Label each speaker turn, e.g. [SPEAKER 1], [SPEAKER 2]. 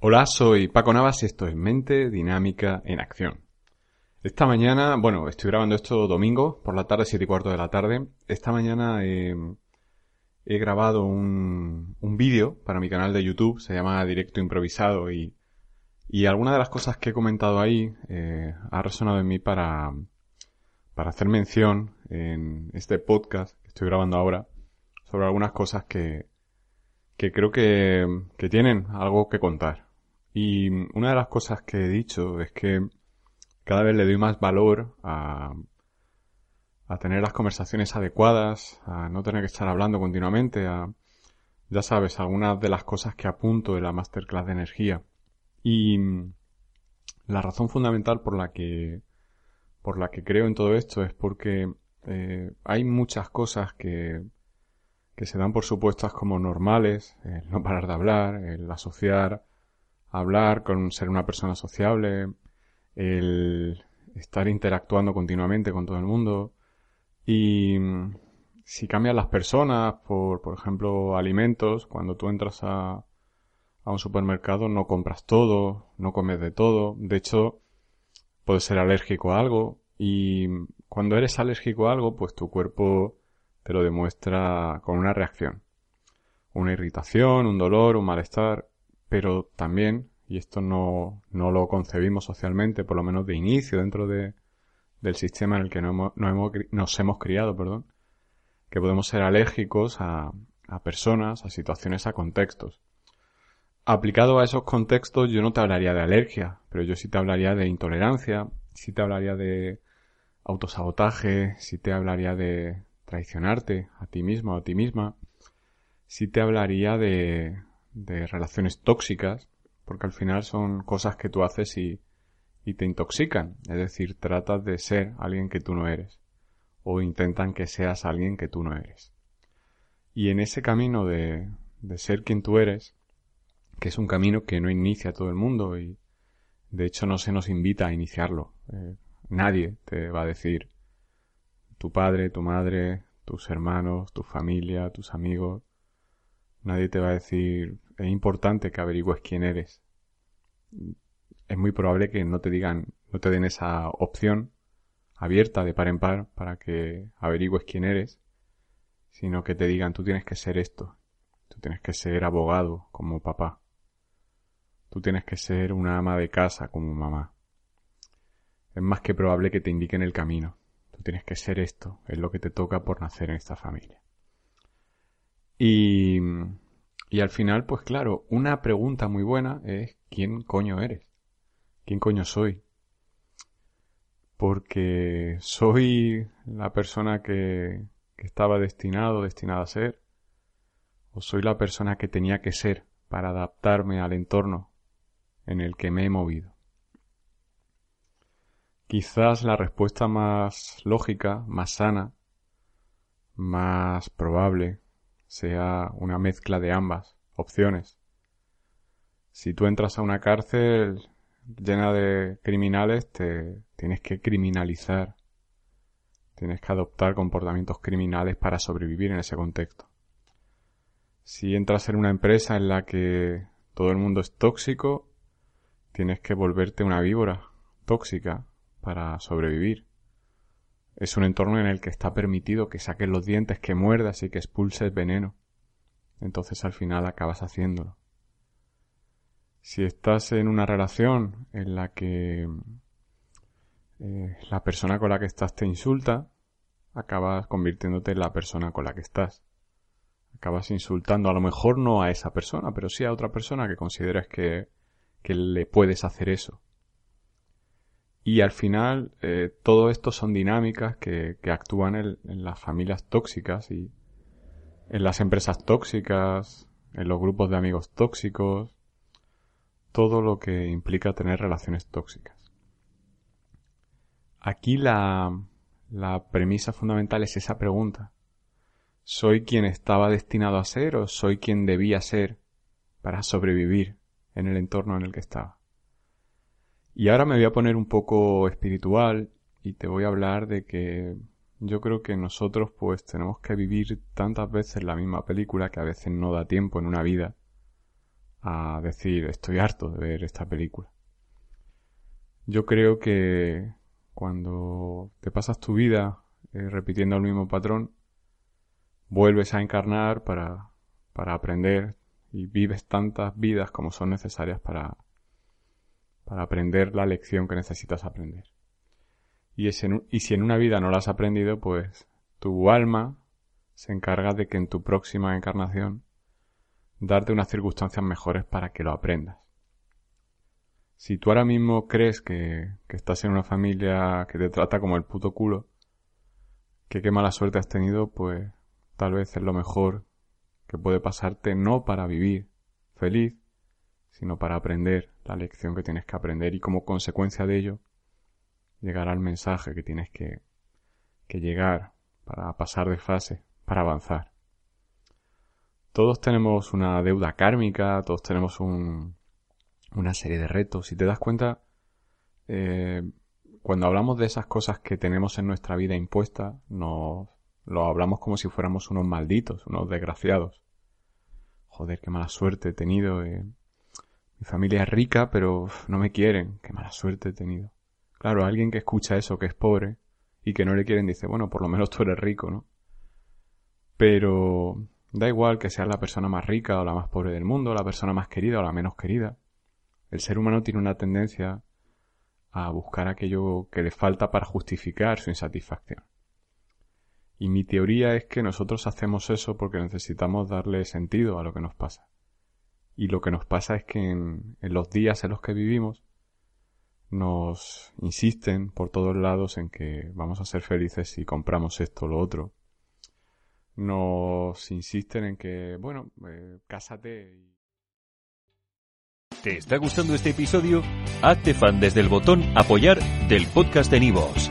[SPEAKER 1] Hola, soy Paco Navas y esto es Mente Dinámica en Acción. Esta mañana, bueno, estoy grabando esto domingo por la tarde, siete y cuarto de la tarde. Esta mañana he grabado un, vídeo para mi canal de YouTube, se llama Directo Improvisado y, y alguna de las cosas que he comentado ahí eh, ha resonado en mí para, para hacer mención en este podcast que estoy grabando ahora sobre algunas cosas que, que creo que, que tienen algo que contar. Y una de las cosas que he dicho es que cada vez le doy más valor a, a tener las conversaciones adecuadas, a no tener que estar hablando continuamente, a, ya sabes, algunas de las cosas que apunto en la masterclass de energía. Y la razón fundamental por la que, por la que creo en todo esto es porque eh, hay muchas cosas que, que se dan por supuestas como normales, el no parar de hablar, el asociar hablar, con ser una persona sociable, el estar interactuando continuamente con todo el mundo. Y mm, si cambian las personas por, por ejemplo, alimentos, cuando tú entras a, a un supermercado no compras todo, no comes de todo. De hecho, puedes ser alérgico a algo y cuando eres alérgico a algo, pues tu cuerpo te lo demuestra con una reacción. Una irritación, un dolor, un malestar pero también, y esto no, no lo concebimos socialmente, por lo menos de inicio dentro de, del sistema en el que no hemos, hemos, nos hemos criado, perdón, que podemos ser alérgicos a, a personas, a situaciones, a contextos. Aplicado a esos contextos yo no te hablaría de alergia, pero yo sí te hablaría de intolerancia, sí te hablaría de autosabotaje, sí te hablaría de traicionarte a ti mismo, a ti misma, sí te hablaría de, de relaciones tóxicas, porque al final son cosas que tú haces y, y te intoxican. Es decir, tratas de ser alguien que tú no eres. O intentan que seas alguien que tú no eres. Y en ese camino de, de ser quien tú eres, que es un camino que no inicia todo el mundo y de hecho no se nos invita a iniciarlo. Eh, nadie te va a decir tu padre, tu madre, tus hermanos, tu familia, tus amigos, Nadie te va a decir, es importante que averigües quién eres. Es muy probable que no te digan, no te den esa opción abierta de par en par para que averigües quién eres, sino que te digan, tú tienes que ser esto, tú tienes que ser abogado como papá, tú tienes que ser una ama de casa como mamá. Es más que probable que te indiquen el camino. Tú tienes que ser esto, es lo que te toca por nacer en esta familia. Y, y al final, pues claro, una pregunta muy buena es ¿quién coño eres? ¿Quién coño soy? Porque soy la persona que, que estaba destinado, destinada a ser, o soy la persona que tenía que ser para adaptarme al entorno en el que me he movido. Quizás la respuesta más lógica, más sana, más probable, sea una mezcla de ambas opciones. Si tú entras a una cárcel llena de criminales, te tienes que criminalizar. Tienes que adoptar comportamientos criminales para sobrevivir en ese contexto. Si entras en una empresa en la que todo el mundo es tóxico, tienes que volverte una víbora tóxica para sobrevivir. Es un entorno en el que está permitido que saques los dientes, que muerdas y que expulses veneno. Entonces al final acabas haciéndolo. Si estás en una relación en la que eh, la persona con la que estás te insulta, acabas convirtiéndote en la persona con la que estás. Acabas insultando a lo mejor no a esa persona, pero sí a otra persona que consideras que, que le puedes hacer eso. Y al final, eh, todo esto son dinámicas que, actúan en, las familias tóxicas y en las empresas tóxicas, en los grupos de amigos tóxicos, todo lo que implica tener relaciones tóxicas. Aquí la, la premisa fundamental es esa pregunta. ¿Soy quien estaba destinado a ser o soy quien debía ser para sobrevivir en el entorno en el que estaba? Y ahora me voy a poner un poco espiritual y te voy a hablar de que yo creo que nosotros pues tenemos que vivir tantas veces la misma película que a veces no da tiempo en una vida a decir estoy harto de ver esta película. Yo creo que cuando te pasas tu vida eh, repitiendo el mismo patrón, vuelves a encarnar para, para aprender y vives tantas vidas como son necesarias para, para aprender la lección que necesitas aprender. Y, y si en una vida no la has aprendido, pues tu alma se encarga de que en tu próxima encarnación darte unas circunstancias mejores para que lo aprendas. Si tú ahora mismo crees que, que estás en una familia que te trata como el puto culo, que qué mala suerte has tenido, pues tal vez es lo mejor que puede pasarte no para vivir feliz, sino para aprender la lección que tienes que aprender y como consecuencia de ello llegar al mensaje que tienes que, que llegar para pasar de fase, para avanzar. Todos tenemos una deuda kármica, todos tenemos un, una serie de retos. Si te das cuenta, eh, cuando hablamos de esas cosas que tenemos en nuestra vida impuestas, nos lo hablamos como si fuéramos unos malditos, unos desgraciados. Joder, qué mala suerte he tenido. Eh. Mi familia es rica, pero no me quieren. Qué mala suerte he tenido. Claro, alguien que escucha eso, que es pobre, y que no le quieren, dice, bueno, por lo menos tú eres rico, ¿no? Pero da igual que seas la persona más rica o la más pobre del mundo, la persona más querida o la menos querida. El ser humano tiene una tendencia a buscar aquello que le falta para justificar su insatisfacción. Y mi teoría es que nosotros hacemos eso porque necesitamos darle sentido a lo que nos pasa. Y lo que nos pasa es que en, los días en los que vivimos nos insisten por todos lados en que vamos a ser felices si compramos esto o lo otro. Nos insisten en que, bueno, eh, cásate y
[SPEAKER 2] ¿Te está gustando este episodio? Hazte fan desde el botón Apoyar del podcast de Nivos.